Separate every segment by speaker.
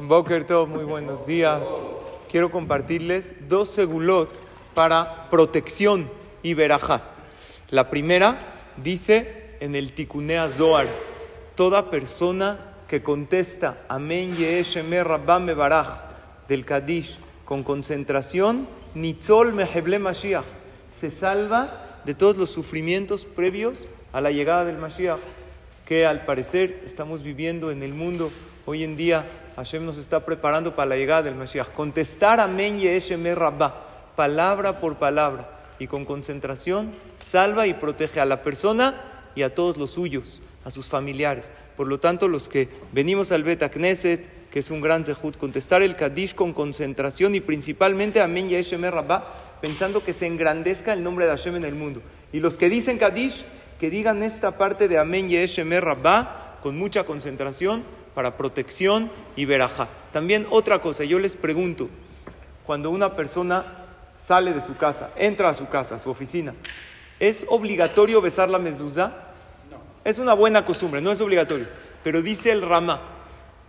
Speaker 1: Boker Tov, muy buenos días. Quiero compartirles dos segulot para protección y verajá. La primera dice en el Tikunea Zohar, toda persona que contesta Amén Yeheshemer Rabbam Mebaraj del Kadish con concentración, Nitzol Meheble Mashiach, se salva de todos los sufrimientos previos a la llegada del Mashiach, que al parecer estamos viviendo en el mundo hoy en día. Hashem nos está preparando para la llegada del Mashiach. Contestar Amén Yeheshemer Rabbah, palabra por palabra y con concentración, salva y protege a la persona y a todos los suyos, a sus familiares. Por lo tanto, los que venimos al Bet Knesset, que es un gran zehut, contestar el Kadish con concentración y principalmente Amén Yahshemeh Rabbah, pensando que se engrandezca el nombre de Hashem en el mundo. Y los que dicen Kadish, que digan esta parte de Amén Yahshemeh Rabbah con mucha concentración para protección y verajá. También otra cosa, yo les pregunto, cuando una persona sale de su casa, entra a su casa, a su oficina, ¿es obligatorio besar la mezuzá? No. Es una buena costumbre, no es obligatorio. Pero dice el Ramá,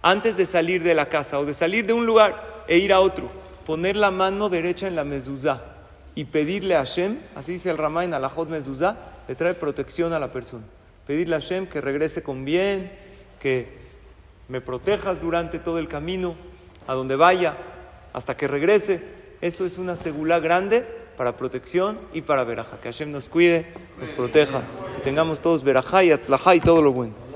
Speaker 1: antes de salir de la casa o de salir de un lugar e ir a otro, poner la mano derecha en la mezuzá y pedirle a Hashem, así dice el Ramá en Alajot mezuzá, le trae protección a la persona. Pedirle a Hashem que regrese con bien, que me protejas durante todo el camino, a donde vaya, hasta que regrese. Eso es una segula grande para protección y para veraja. Que Hashem nos cuide, nos proteja, que tengamos todos veraja y atzlajá y todo lo bueno.